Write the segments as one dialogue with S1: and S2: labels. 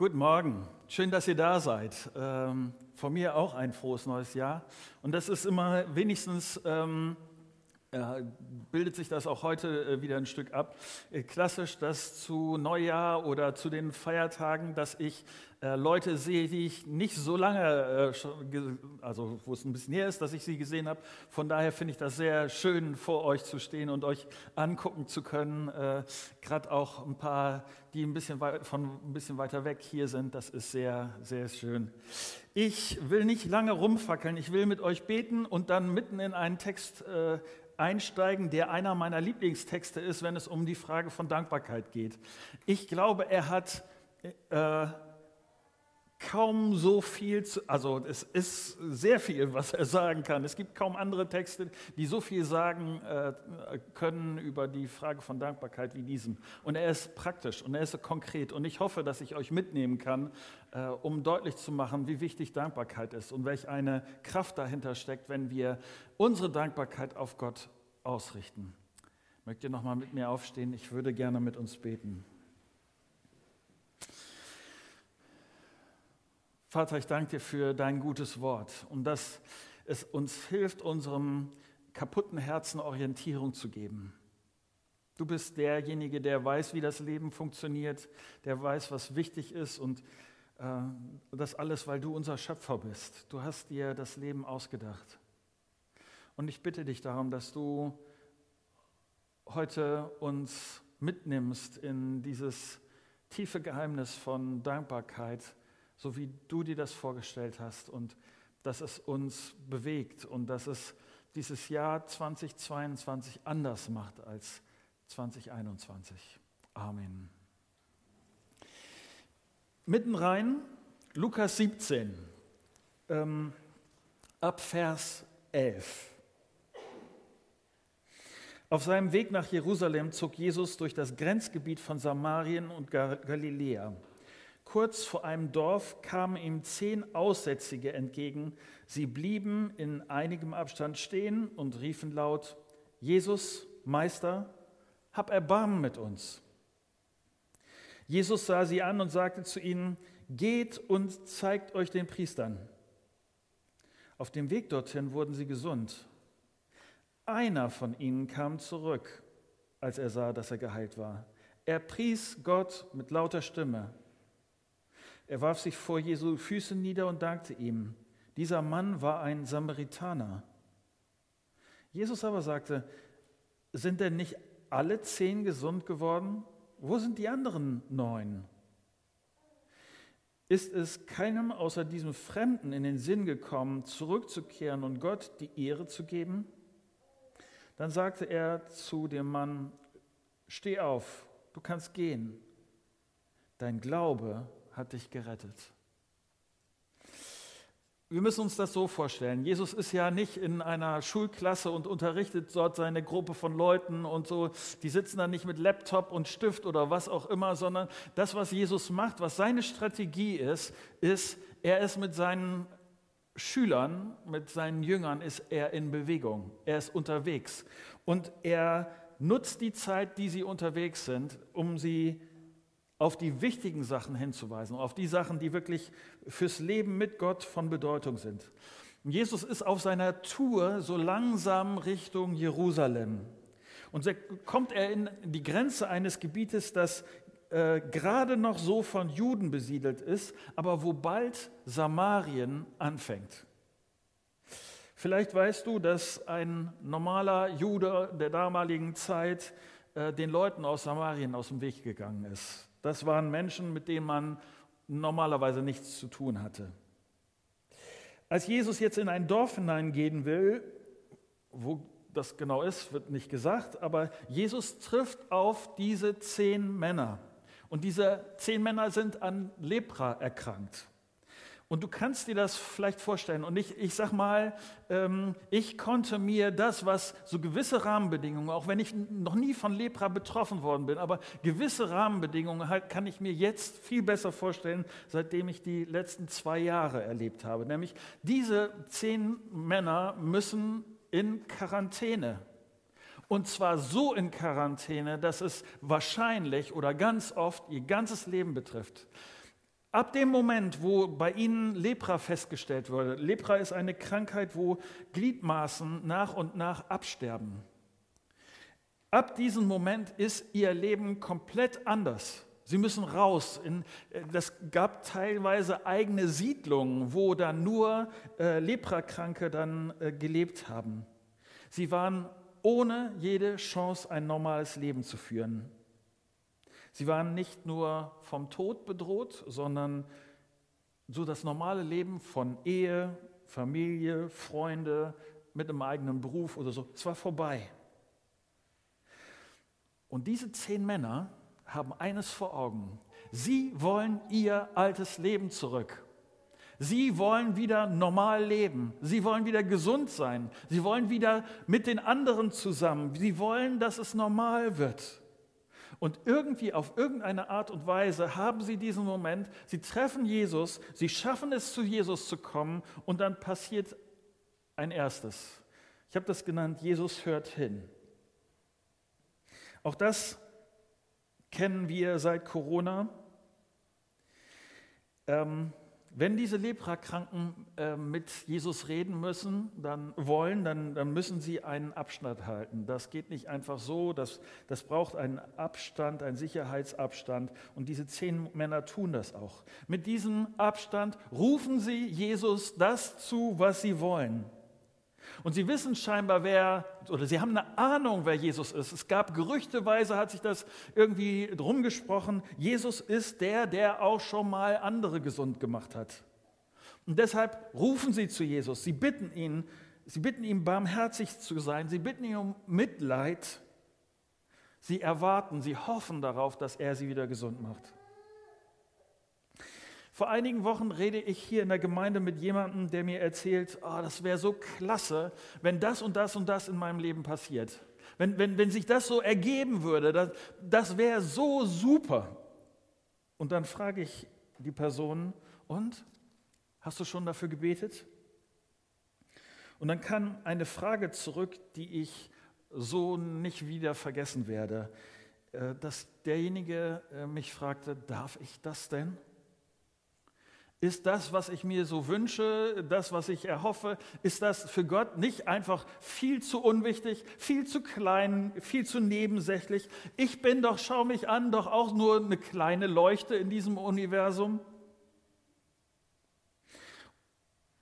S1: Guten Morgen, schön, dass ihr da seid. Ähm, von mir auch ein frohes neues Jahr. Und das ist immer wenigstens, ähm, äh, bildet sich das auch heute äh, wieder ein Stück ab. Äh, klassisch, dass zu Neujahr oder zu den Feiertagen, dass ich äh, Leute sehe, die ich nicht so lange, also wo es ein bisschen her ist, dass ich sie gesehen habe. Von daher finde ich das sehr schön, vor euch zu stehen und euch angucken zu können. Gerade auch ein paar, die ein bisschen von ein bisschen weiter weg hier sind. Das ist sehr, sehr schön. Ich will nicht lange rumfackeln. Ich will mit euch beten und dann mitten in einen Text einsteigen, der einer meiner Lieblingstexte ist, wenn es um die Frage von Dankbarkeit geht. Ich glaube, er hat äh, kaum so viel, zu, also es ist sehr viel, was er sagen kann. Es gibt kaum andere Texte, die so viel sagen äh, können über die Frage von Dankbarkeit wie diesem. Und er ist praktisch und er ist konkret. Und ich hoffe, dass ich euch mitnehmen kann, äh, um deutlich zu machen, wie wichtig Dankbarkeit ist und welch eine Kraft dahinter steckt, wenn wir unsere Dankbarkeit auf Gott ausrichten. Mögt ihr nochmal mit mir aufstehen? Ich würde gerne mit uns beten. Vater, ich danke dir für dein gutes Wort und dass es uns hilft, unserem kaputten Herzen Orientierung zu geben. Du bist derjenige, der weiß, wie das Leben funktioniert, der weiß, was wichtig ist und äh, das alles, weil du unser Schöpfer bist. Du hast dir das Leben ausgedacht. Und ich bitte dich darum, dass du heute uns mitnimmst in dieses tiefe Geheimnis von Dankbarkeit so wie du dir das vorgestellt hast und dass es uns bewegt und dass es dieses Jahr 2022 anders macht als 2021. Amen. Mitten rein, Lukas 17, ähm, ab Vers 11. Auf seinem Weg nach Jerusalem zog Jesus durch das Grenzgebiet von Samarien und Galiläa. Kurz vor einem Dorf kamen ihm zehn Aussätzige entgegen. Sie blieben in einigem Abstand stehen und riefen laut, Jesus, Meister, hab Erbarmen mit uns. Jesus sah sie an und sagte zu ihnen, geht und zeigt euch den Priestern. Auf dem Weg dorthin wurden sie gesund. Einer von ihnen kam zurück, als er sah, dass er geheilt war. Er pries Gott mit lauter Stimme. Er warf sich vor Jesu Füßen nieder und dankte ihm. Dieser Mann war ein Samaritaner. Jesus aber sagte, sind denn nicht alle zehn gesund geworden? Wo sind die anderen neun? Ist es keinem außer diesem Fremden in den Sinn gekommen, zurückzukehren und Gott die Ehre zu geben? Dann sagte er zu dem Mann, steh auf, du kannst gehen. Dein Glaube hat dich gerettet. Wir müssen uns das so vorstellen. Jesus ist ja nicht in einer Schulklasse und unterrichtet dort seine Gruppe von Leuten und so. Die sitzen da nicht mit Laptop und Stift oder was auch immer, sondern das, was Jesus macht, was seine Strategie ist, ist, er ist mit seinen Schülern, mit seinen Jüngern, ist er in Bewegung. Er ist unterwegs. Und er nutzt die Zeit, die sie unterwegs sind, um sie auf die wichtigen Sachen hinzuweisen, auf die Sachen, die wirklich fürs Leben mit Gott von Bedeutung sind. Jesus ist auf seiner Tour so langsam Richtung Jerusalem. Und so kommt er in die Grenze eines Gebietes, das äh, gerade noch so von Juden besiedelt ist, aber wo bald Samarien anfängt. Vielleicht weißt du, dass ein normaler Jude der damaligen Zeit äh, den Leuten aus Samarien aus dem Weg gegangen ist. Das waren Menschen, mit denen man normalerweise nichts zu tun hatte. Als Jesus jetzt in ein Dorf hineingehen will, wo das genau ist, wird nicht gesagt, aber Jesus trifft auf diese zehn Männer. Und diese zehn Männer sind an Lepra erkrankt. Und du kannst dir das vielleicht vorstellen. Und ich, ich sag mal, ähm, ich konnte mir das, was so gewisse Rahmenbedingungen, auch wenn ich noch nie von Lepra betroffen worden bin, aber gewisse Rahmenbedingungen halt, kann ich mir jetzt viel besser vorstellen, seitdem ich die letzten zwei Jahre erlebt habe. Nämlich diese zehn Männer müssen in Quarantäne. Und zwar so in Quarantäne, dass es wahrscheinlich oder ganz oft ihr ganzes Leben betrifft. Ab dem Moment, wo bei ihnen Lepra festgestellt wurde, Lepra ist eine Krankheit, wo Gliedmaßen nach und nach absterben. Ab diesem Moment ist ihr Leben komplett anders. Sie müssen raus. Das gab teilweise eigene Siedlungen, wo dann nur äh, Leprakranke dann äh, gelebt haben. Sie waren ohne jede Chance, ein normales Leben zu führen. Sie waren nicht nur vom Tod bedroht, sondern so das normale Leben von Ehe, Familie, Freunde, mit einem eigenen Beruf oder so, es war vorbei. Und diese zehn Männer haben eines vor Augen. Sie wollen ihr altes Leben zurück. Sie wollen wieder normal leben. Sie wollen wieder gesund sein. Sie wollen wieder mit den anderen zusammen. Sie wollen, dass es normal wird. Und irgendwie auf irgendeine Art und Weise haben sie diesen Moment, sie treffen Jesus, sie schaffen es zu Jesus zu kommen und dann passiert ein erstes. Ich habe das genannt, Jesus hört hin. Auch das kennen wir seit Corona. Ähm, wenn diese Leprakranken äh, mit Jesus reden müssen, dann wollen, dann, dann, müssen sie einen Abstand halten. Das geht nicht einfach so, das, das braucht einen Abstand, einen Sicherheitsabstand. Und diese zehn Männer tun das auch. Mit diesem Abstand rufen sie Jesus das zu, was sie wollen. Und sie wissen scheinbar, wer, oder sie haben eine Ahnung, wer Jesus ist. Es gab gerüchteweise, hat sich das irgendwie drum gesprochen, Jesus ist der, der auch schon mal andere gesund gemacht hat. Und deshalb rufen sie zu Jesus. Sie bitten ihn, sie bitten ihn, barmherzig zu sein. Sie bitten ihn um Mitleid. Sie erwarten, sie hoffen darauf, dass er sie wieder gesund macht. Vor einigen Wochen rede ich hier in der Gemeinde mit jemandem, der mir erzählt, oh, das wäre so klasse, wenn das und das und das in meinem Leben passiert. Wenn, wenn, wenn sich das so ergeben würde, das, das wäre so super. Und dann frage ich die Person, und? Hast du schon dafür gebetet? Und dann kam eine Frage zurück, die ich so nicht wieder vergessen werde, äh, dass derjenige äh, mich fragte, darf ich das denn? Ist das, was ich mir so wünsche, das, was ich erhoffe, ist das für Gott nicht einfach viel zu unwichtig, viel zu klein, viel zu nebensächlich? Ich bin doch, schau mich an, doch auch nur eine kleine Leuchte in diesem Universum.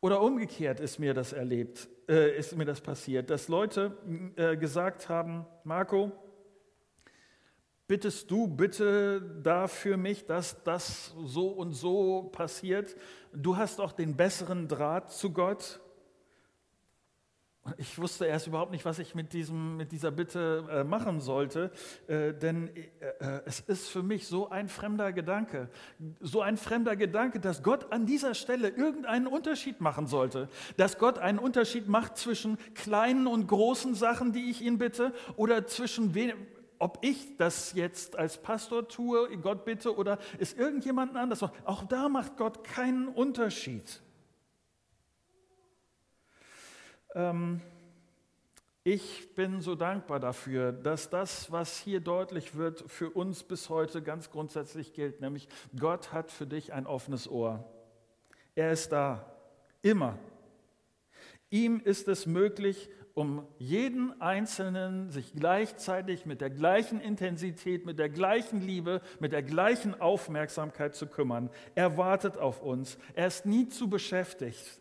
S1: Oder umgekehrt ist mir das erlebt, äh, ist mir das passiert, dass Leute äh, gesagt haben, Marco, bittest du bitte da für mich, dass das so und so passiert? Du hast doch den besseren Draht zu Gott. Ich wusste erst überhaupt nicht, was ich mit, diesem, mit dieser Bitte äh, machen sollte, äh, denn äh, äh es ist für mich so ein fremder Gedanke, so ein fremder Gedanke, dass Gott an dieser Stelle irgendeinen Unterschied machen sollte, dass Gott einen Unterschied macht zwischen kleinen und großen Sachen, die ich ihn bitte, oder zwischen ob ich das jetzt als Pastor tue, Gott bitte, oder ist irgendjemand anders. Auch da macht Gott keinen Unterschied. Ähm, ich bin so dankbar dafür, dass das, was hier deutlich wird, für uns bis heute ganz grundsätzlich gilt, nämlich Gott hat für dich ein offenes Ohr. Er ist da, immer. Ihm ist es möglich, um jeden Einzelnen sich gleichzeitig mit der gleichen Intensität, mit der gleichen Liebe, mit der gleichen Aufmerksamkeit zu kümmern. Er wartet auf uns. Er ist nie zu beschäftigt.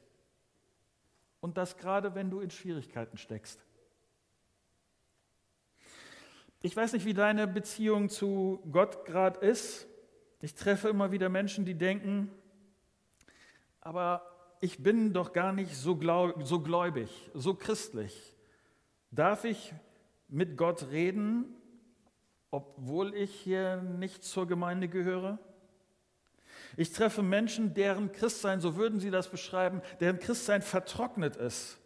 S1: Und das gerade, wenn du in Schwierigkeiten steckst. Ich weiß nicht, wie deine Beziehung zu Gott gerade ist. Ich treffe immer wieder Menschen, die denken, aber ich bin doch gar nicht so, glaub, so gläubig, so christlich. Darf ich mit Gott reden, obwohl ich hier nicht zur Gemeinde gehöre? Ich treffe Menschen, deren Christsein, so würden sie das beschreiben, deren Christsein vertrocknet ist.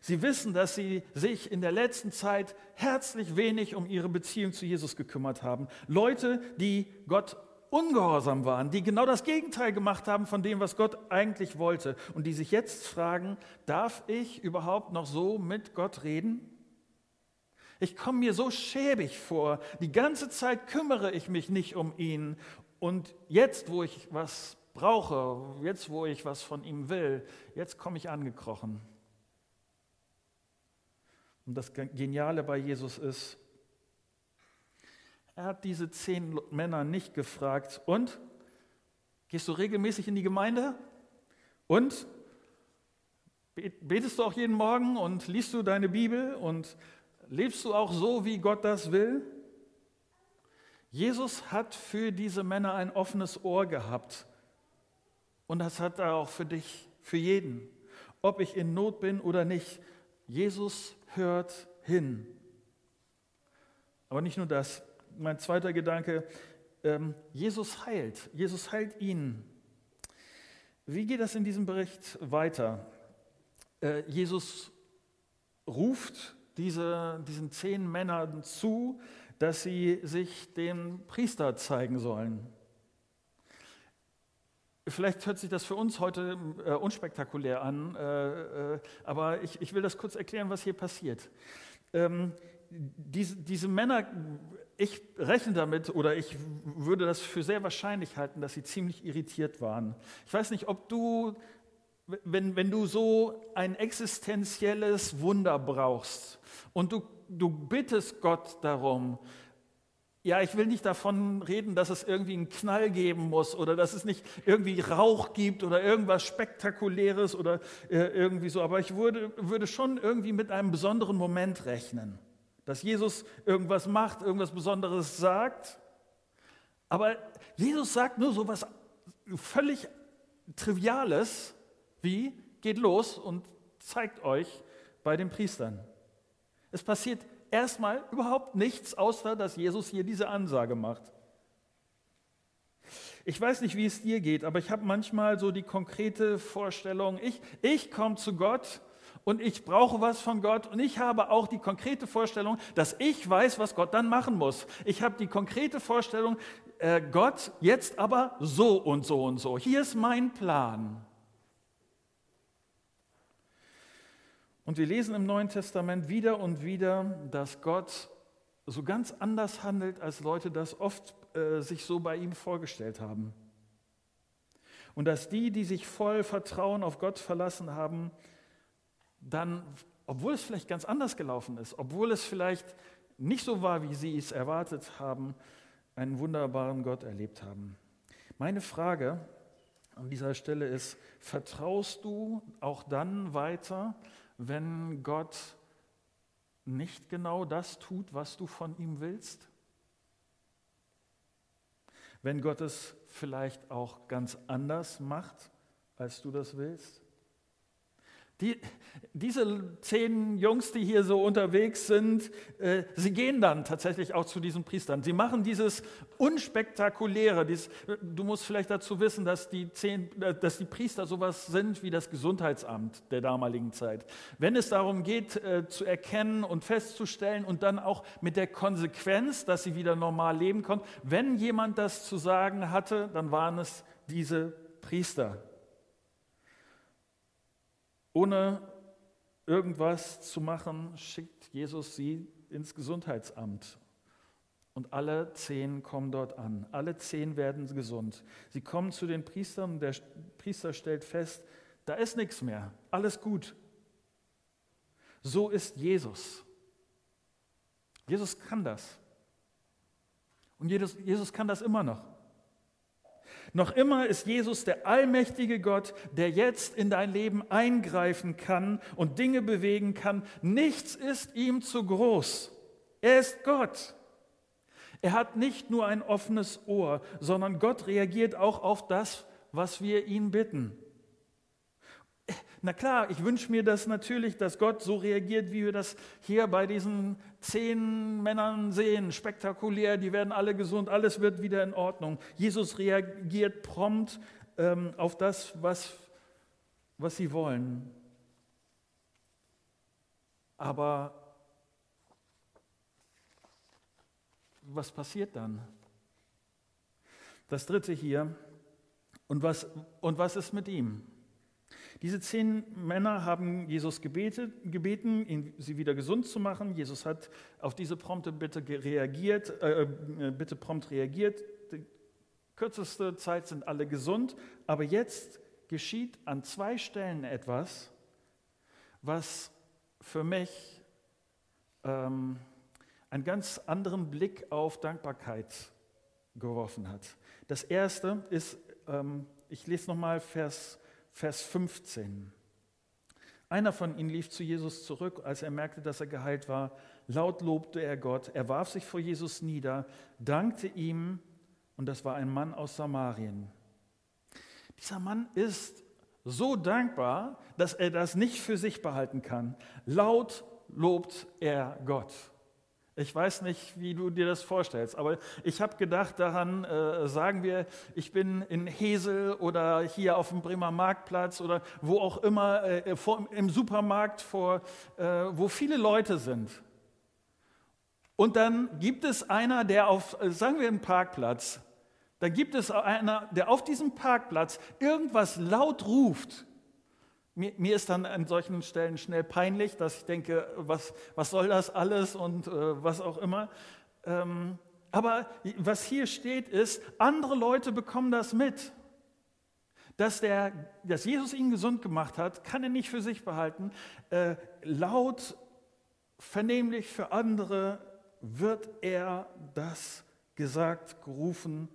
S1: Sie wissen, dass sie sich in der letzten Zeit herzlich wenig um ihre Beziehung zu Jesus gekümmert haben. Leute, die Gott ungehorsam waren, die genau das Gegenteil gemacht haben von dem, was Gott eigentlich wollte und die sich jetzt fragen, darf ich überhaupt noch so mit Gott reden? Ich komme mir so schäbig vor, die ganze Zeit kümmere ich mich nicht um ihn und jetzt, wo ich was brauche, jetzt wo ich was von ihm will, jetzt komme ich angekrochen. Und das Geniale bei Jesus ist, er hat diese zehn Männer nicht gefragt, und gehst du regelmäßig in die Gemeinde? Und betest du auch jeden Morgen und liest du deine Bibel und lebst du auch so, wie Gott das will? Jesus hat für diese Männer ein offenes Ohr gehabt. Und das hat er auch für dich, für jeden. Ob ich in Not bin oder nicht. Jesus hört hin. Aber nicht nur das. Mein zweiter Gedanke, ähm, Jesus heilt. Jesus heilt ihn. Wie geht das in diesem Bericht weiter? Äh, Jesus ruft diese, diesen zehn Männern zu, dass sie sich dem Priester zeigen sollen. Vielleicht hört sich das für uns heute äh, unspektakulär an, äh, äh, aber ich, ich, will das kurz erklären, was hier passiert. Ähm, diese, diese, Männer, ich rechne damit oder ich würde das für sehr wahrscheinlich halten, dass sie ziemlich irritiert waren. Ich weiß nicht, ob du, wenn, wenn du so ein existenzielles Wunder brauchst und du, du bittest Gott darum, ja, ich will nicht davon reden, dass es irgendwie einen Knall geben muss oder dass es nicht irgendwie Rauch gibt oder irgendwas Spektakuläres oder äh, irgendwie so. Aber ich würde, würde schon irgendwie mit einem besonderen Moment rechnen, dass Jesus irgendwas macht, irgendwas Besonderes sagt. Aber Jesus sagt nur so was völlig Triviales wie, geht los und zeigt euch bei den Priestern. Es passiert erstmal überhaupt nichts, außer dass Jesus hier diese Ansage macht. Ich weiß nicht, wie es dir geht, aber ich habe manchmal so die konkrete Vorstellung, ich, ich komme zu Gott und ich brauche was von Gott und ich habe auch die konkrete Vorstellung, dass ich weiß, was Gott dann machen muss. Ich habe die konkrete Vorstellung, äh, Gott jetzt aber so und so und so. Hier ist mein Plan. Und wir lesen im Neuen Testament wieder und wieder, dass Gott so ganz anders handelt, als Leute das oft äh, sich so bei ihm vorgestellt haben. Und dass die, die sich voll Vertrauen auf Gott verlassen haben, dann, obwohl es vielleicht ganz anders gelaufen ist, obwohl es vielleicht nicht so war, wie sie es erwartet haben, einen wunderbaren Gott erlebt haben. Meine Frage an dieser Stelle ist, vertraust du auch dann weiter, wenn Gott nicht genau das tut, was du von ihm willst? Wenn Gott es vielleicht auch ganz anders macht, als du das willst? Die, diese zehn Jungs, die hier so unterwegs sind, äh, sie gehen dann tatsächlich auch zu diesen Priestern. Sie machen dieses Unspektakuläre. Dieses, du musst vielleicht dazu wissen, dass die, zehn, äh, dass die Priester sowas sind wie das Gesundheitsamt der damaligen Zeit. Wenn es darum geht, äh, zu erkennen und festzustellen und dann auch mit der Konsequenz, dass sie wieder normal leben konnten, wenn jemand das zu sagen hatte, dann waren es diese Priester ohne irgendwas zu machen, schickt Jesus sie ins Gesundheitsamt. Und alle zehn kommen dort an. Alle zehn werden gesund. Sie kommen zu den Priestern und der Priester stellt fest, da ist nichts mehr. Alles gut. So ist Jesus. Jesus kann das. Und Jesus, Jesus kann das immer noch. Noch immer ist Jesus der allmächtige Gott, der jetzt in dein Leben eingreifen kann und Dinge bewegen kann. Nichts ist ihm zu groß. Er ist Gott. Er hat nicht nur ein offenes Ohr, sondern Gott reagiert auch auf das, was wir ihn bitten. Na klar, ich wünsche mir das natürlich, dass Gott so reagiert, wie wir das hier bei diesen zehn Männern sehen. Spektakulär, die werden alle gesund, alles wird wieder in Ordnung. Jesus reagiert prompt ähm, auf das, was, was sie wollen. Aber was passiert dann? Das dritte hier. Und was, und was ist mit ihm? Diese zehn Männer haben Jesus gebetet, gebeten, ihn, sie wieder gesund zu machen. Jesus hat auf diese prompte Bitte reagiert, äh, äh, Bitte prompt reagiert. Kürzeste Zeit sind alle gesund, aber jetzt geschieht an zwei Stellen etwas, was für mich ähm, einen ganz anderen Blick auf Dankbarkeit geworfen hat. Das erste ist, ähm, ich lese nochmal Vers, Vers 15. Einer von ihnen lief zu Jesus zurück, als er merkte, dass er geheilt war. Laut lobte er Gott. Er warf sich vor Jesus nieder, dankte ihm, und das war ein Mann aus Samarien. Dieser Mann ist so dankbar, dass er das nicht für sich behalten kann. Laut lobt er Gott. Ich weiß nicht, wie du dir das vorstellst, aber ich habe gedacht daran, äh, sagen wir, ich bin in Hesel oder hier auf dem Bremer Marktplatz oder wo auch immer, äh, vor, im Supermarkt, vor, äh, wo viele Leute sind. Und dann gibt es einer, der auf, äh, sagen wir, einen Parkplatz, da gibt es einer, der auf diesem Parkplatz irgendwas laut ruft. Mir, mir, ist dann an solchen Stellen schnell peinlich, dass ich denke, was, was soll das alles und äh, was auch immer. Ähm, aber was hier steht ist, andere Leute bekommen das mit. Dass, der, dass Jesus ihn gesund gemacht hat, kann er nicht für sich behalten. Äh, laut, vernehmlich für andere wird er das gesagt, gerufen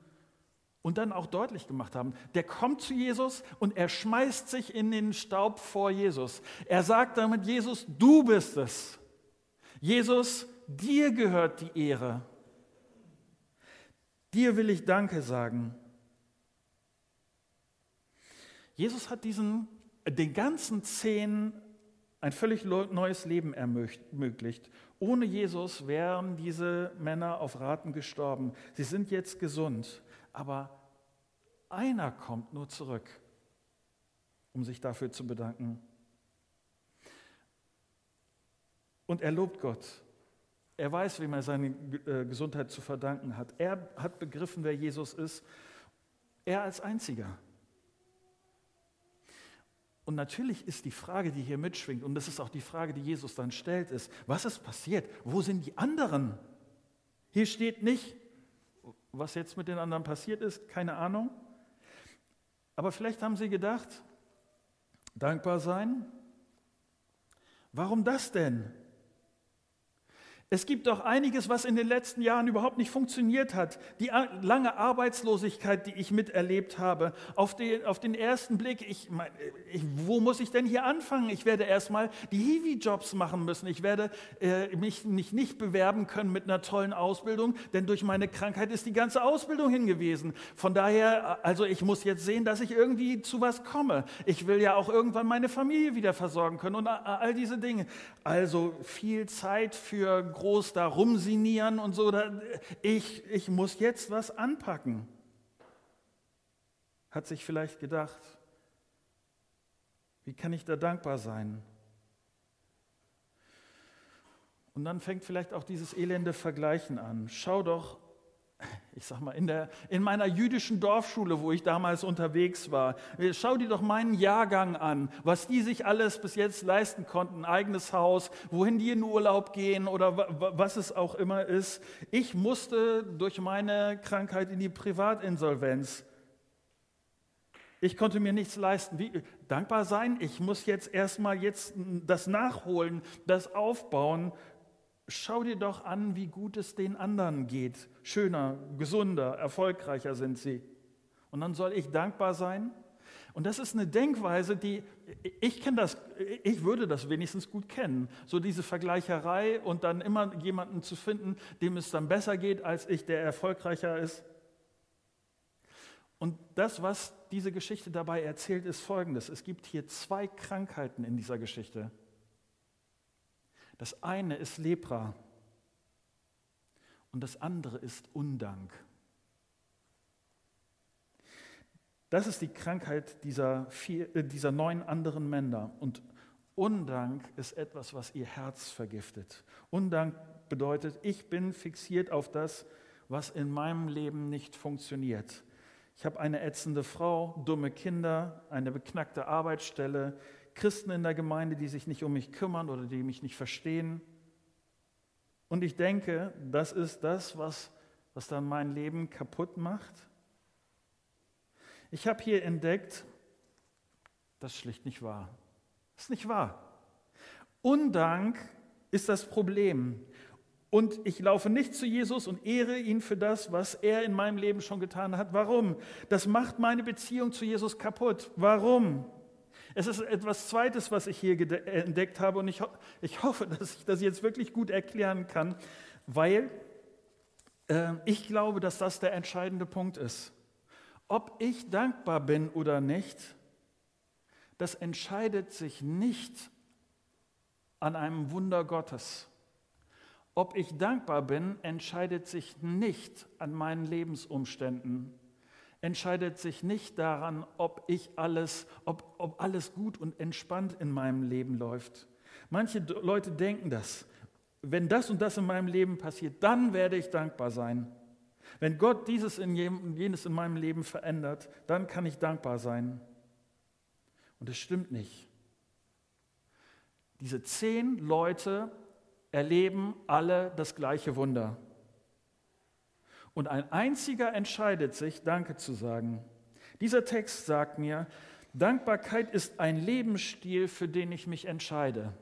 S1: und dann auch deutlich gemacht haben. Der kommt zu Jesus und er schmeißt sich in den Staub vor Jesus. Er sagt damit, Jesus, du bist es. Jesus, dir gehört die Ehre. Dir will ich Danke sagen. Jesus hat diesen, den ganzen zehn ein völlig neues Leben ermöglicht. Ohne Jesus wären diese Männer auf Raten gestorben. Sie sind jetzt gesund aber einer kommt nur zurück, um sich dafür zu bedanken. Und er lobt Gott. Er weiß, wem er seine äh, Gesundheit zu verdanken hat. Er hat begriffen, wer Jesus ist. Er als Einziger. Und natürlich ist die Frage, die hier mitschwingt, und das ist auch die Frage, die Jesus dann stellt, ist, was ist passiert? Wo sind die anderen? Hier steht nicht, was jetzt mit den anderen passiert ist, keine Ahnung. Aber vielleicht haben sie gedacht, dankbar sein. Warum das denn? Es gibt doch einiges, was in den letzten Jahren überhaupt nicht funktioniert hat. Die lange Arbeitslosigkeit, die ich miterlebt habe, auf den, auf den ersten Blick, ich, ich, wo muss ich denn hier anfangen? Ich werde erstmal die Hiwi-Jobs machen müssen. Ich werde äh, mich nicht, nicht bewerben können mit einer tollen Ausbildung, denn durch meine Krankheit ist die ganze Ausbildung hingewiesen. Von daher, also ich muss jetzt sehen, dass ich irgendwie zu was komme. Ich will ja auch irgendwann meine Familie wieder versorgen können und all diese Dinge. Also viel Zeit für groß da rumsinieren und so. Ich, ich muss jetzt was anpacken. Hat sich vielleicht gedacht, wie kann ich da dankbar sein? Und dann fängt vielleicht auch dieses elende Vergleichen an. Schau doch ich sag mal, in, der, in meiner jüdischen Dorfschule, wo ich damals unterwegs war. Schau dir doch meinen Jahrgang an, was die sich alles bis jetzt leisten konnten, eigenes Haus, wohin die in Urlaub gehen oder was es auch immer ist. Ich musste durch meine Krankheit in die Privatinsolvenz. Ich konnte mir nichts leisten. Wie, dankbar sein, ich muss jetzt erstmal jetzt das nachholen, das aufbauen Schau dir doch an, wie gut es den anderen geht. Schöner, gesunder, erfolgreicher sind sie. Und dann soll ich dankbar sein? Und das ist eine Denkweise, die ich kenne das, ich würde das wenigstens gut kennen. So diese Vergleicherei und dann immer jemanden zu finden, dem es dann besser geht als ich, der erfolgreicher ist. Und das, was diese Geschichte dabei erzählt, ist folgendes. Es gibt hier zwei Krankheiten in dieser Geschichte. Das eine ist Lepra und das andere ist Undank. Das ist die Krankheit dieser, vier, äh, dieser neun anderen Männer. Und Undank ist etwas, was ihr Herz vergiftet. Undank bedeutet, ich bin fixiert auf das, was in meinem Leben nicht funktioniert. Ich habe eine ätzende Frau, dumme Kinder, eine beknackte Arbeitsstelle, Christen in der Gemeinde, die sich nicht um mich kümmern oder die mich nicht verstehen. Und ich denke, das ist das, was, was dann mein Leben kaputt macht. Ich habe hier entdeckt, das ist schlicht nicht wahr. Das ist nicht wahr. Undank ist das Problem. Und ich laufe nicht zu Jesus und ehre ihn für das, was er in meinem Leben schon getan hat. Warum? Das macht meine Beziehung zu Jesus kaputt. Warum? Es ist etwas Zweites, was ich hier entdeckt habe und ich, ho ich hoffe, dass ich das jetzt wirklich gut erklären kann, weil äh, ich glaube, dass das der entscheidende Punkt ist. Ob ich dankbar bin oder nicht, das entscheidet sich nicht an einem Wunder Gottes. Ob ich dankbar bin, entscheidet sich nicht an meinen Lebensumständen, entscheidet sich nicht daran, ob ich alles, ob, ob alles gut und entspannt in meinem Leben läuft. Manche Leute denken das. Wenn das und das in meinem Leben passiert, dann werde ich dankbar sein. Wenn Gott dieses und jenes in meinem Leben verändert, dann kann ich dankbar sein. Und es stimmt nicht. Diese zehn Leute erleben alle das gleiche Wunder. Und ein einziger entscheidet sich, Danke zu sagen. Dieser Text sagt mir, Dankbarkeit ist ein Lebensstil, für den ich mich entscheide.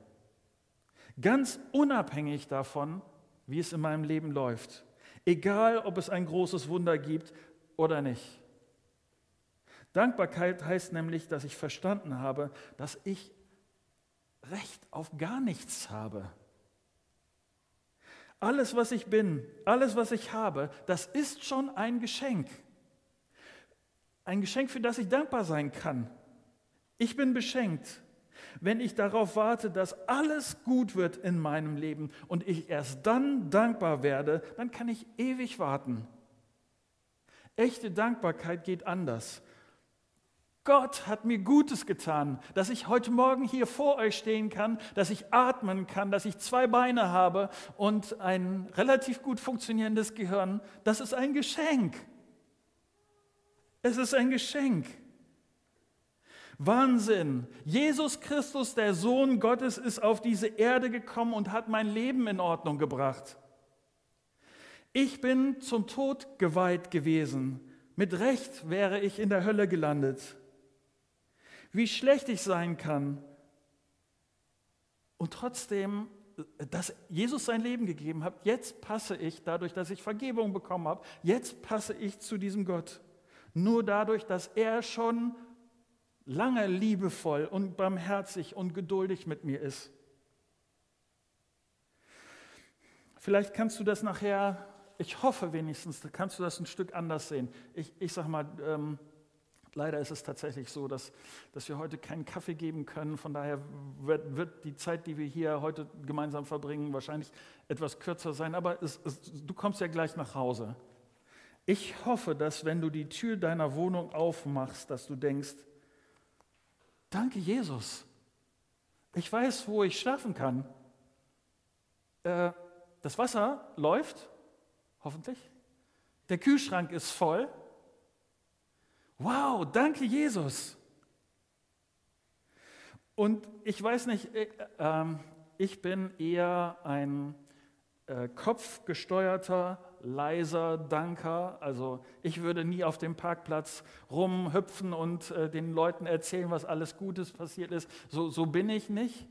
S1: Ganz unabhängig davon, wie es in meinem Leben läuft. Egal, ob es ein großes Wunder gibt oder nicht. Dankbarkeit heißt nämlich, dass ich verstanden habe, dass ich Recht auf gar nichts habe. Alles, was ich bin, alles, was ich habe, das ist schon ein Geschenk. Ein Geschenk, für das ich dankbar sein kann. Ich bin beschenkt, wenn ich darauf warte, dass alles gut wird in meinem Leben und ich erst dann dankbar werde, dann kann ich ewig warten. Echte Dankbarkeit geht anders. Gott hat mir Gutes getan, dass ich heute Morgen hier vor euch stehen kann, dass ich atmen kann, dass ich zwei Beine habe und ein relativ gut funktionierendes Gehirn. Das ist ein Geschenk. Es ist ein Geschenk. Wahnsinn. Jesus Christus, der Sohn Gottes, ist auf diese Erde gekommen und hat mein Leben in Ordnung gebracht. Ich bin zum Tod geweiht gewesen. Mit Recht wäre ich in der Hölle gelandet wie schlecht ich sein kann. Und trotzdem, dass Jesus sein Leben gegeben hat, jetzt passe ich, dadurch, dass ich Vergebung bekommen habe, jetzt passe ich zu diesem Gott. Nur dadurch, dass er schon lange liebevoll und barmherzig und geduldig mit mir ist. Vielleicht kannst du das nachher, ich hoffe wenigstens, kannst du das ein Stück anders sehen. Ich, ich sage mal, ähm, Leider ist es tatsächlich so, dass, dass wir heute keinen Kaffee geben können. Von daher wird, wird die Zeit, die wir hier heute gemeinsam verbringen, wahrscheinlich etwas kürzer sein. Aber es, es, du kommst ja gleich nach Hause. Ich hoffe, dass wenn du die Tür deiner Wohnung aufmachst, dass du denkst, danke Jesus, ich weiß, wo ich schlafen kann. Äh, das Wasser läuft, hoffentlich. Der Kühlschrank ist voll. Wow, danke Jesus. Und ich weiß nicht, äh, äh, ich bin eher ein äh, kopfgesteuerter, leiser Danker. Also ich würde nie auf dem Parkplatz rumhüpfen und äh, den Leuten erzählen, was alles Gutes passiert ist. So, so bin ich nicht.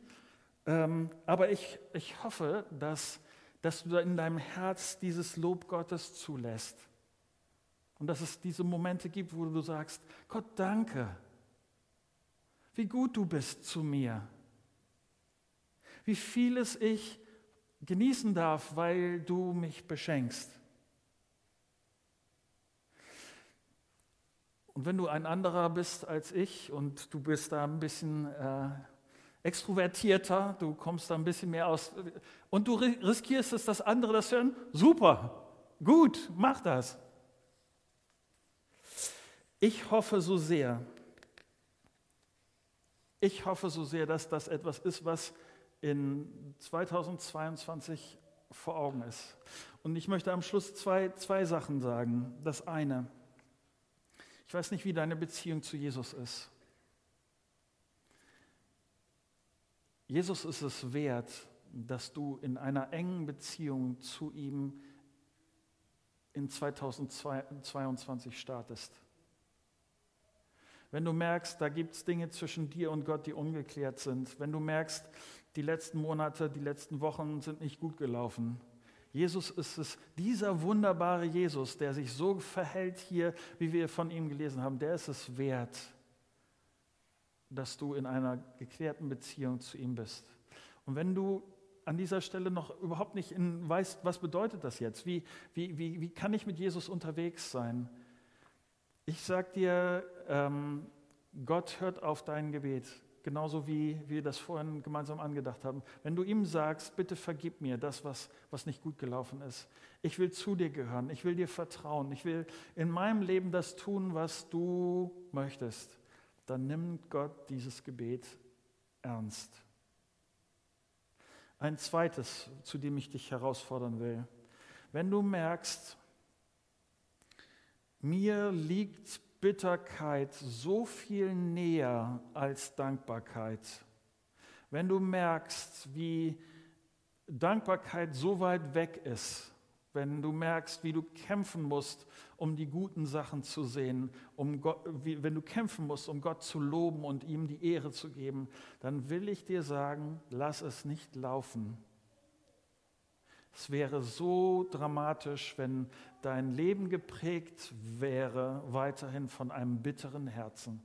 S1: Ähm, aber ich, ich hoffe, dass, dass du in deinem Herz dieses Lob Gottes zulässt. Und dass es diese Momente gibt, wo du sagst, Gott, danke, wie gut du bist zu mir, wie vieles ich genießen darf, weil du mich beschenkst. Und wenn du ein anderer bist als ich und du bist da ein bisschen äh, extrovertierter, du kommst da ein bisschen mehr aus und du riskierst es, dass andere das hören, super, gut, mach das. Ich hoffe so sehr, ich hoffe so sehr, dass das etwas ist, was in 2022 vor Augen ist. Und ich möchte am Schluss zwei, zwei Sachen sagen. Das eine, ich weiß nicht, wie deine Beziehung zu Jesus ist. Jesus ist es wert, dass du in einer engen Beziehung zu ihm in 2022 startest. Wenn du merkst, da gibt es Dinge zwischen dir und Gott, die ungeklärt sind. Wenn du merkst, die letzten Monate, die letzten Wochen sind nicht gut gelaufen. Jesus ist es, dieser wunderbare Jesus, der sich so verhält hier, wie wir von ihm gelesen haben, der ist es wert, dass du in einer geklärten Beziehung zu ihm bist. Und wenn du an dieser Stelle noch überhaupt nicht in, weißt, was bedeutet das jetzt? Wie, wie, wie, wie kann ich mit Jesus unterwegs sein? Ich sage dir, ähm, Gott hört auf dein Gebet, genauso wie wir das vorhin gemeinsam angedacht haben. Wenn du ihm sagst, bitte vergib mir das, was, was nicht gut gelaufen ist. Ich will zu dir gehören, ich will dir vertrauen, ich will in meinem Leben das tun, was du möchtest, dann nimmt Gott dieses Gebet ernst. Ein zweites, zu dem ich dich herausfordern will. Wenn du merkst, mir liegt Bitterkeit so viel näher als Dankbarkeit. Wenn du merkst, wie Dankbarkeit so weit weg ist, wenn du merkst, wie du kämpfen musst, um die guten Sachen zu sehen, um Gott, wie, wenn du kämpfen musst, um Gott zu loben und ihm die Ehre zu geben, dann will ich dir sagen, lass es nicht laufen. Es wäre so dramatisch, wenn dein Leben geprägt wäre weiterhin von einem bitteren Herzen.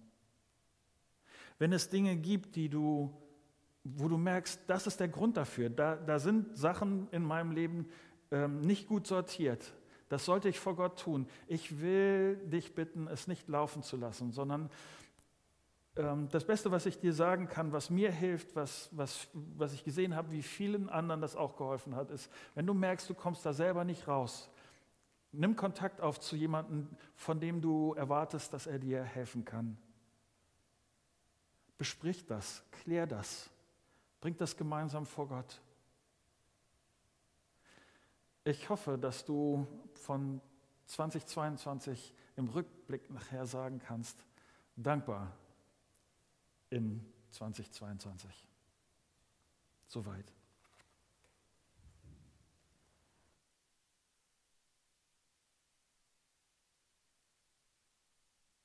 S1: Wenn es Dinge gibt, die du, wo du merkst, das ist der Grund dafür, da, da sind Sachen in meinem Leben ähm, nicht gut sortiert, das sollte ich vor Gott tun. Ich will dich bitten, es nicht laufen zu lassen, sondern das Beste, was ich dir sagen kann, was mir hilft, was, was, was ich gesehen habe, wie vielen anderen das auch geholfen hat, ist, wenn du merkst, du kommst da selber nicht raus, nimm Kontakt auf zu jemandem, von dem du erwartest, dass er dir helfen kann. Besprich das, klär das, bring das gemeinsam vor Gott. Ich hoffe, dass du von 2022 im Rückblick nachher sagen kannst, dankbar in 2022. Soweit.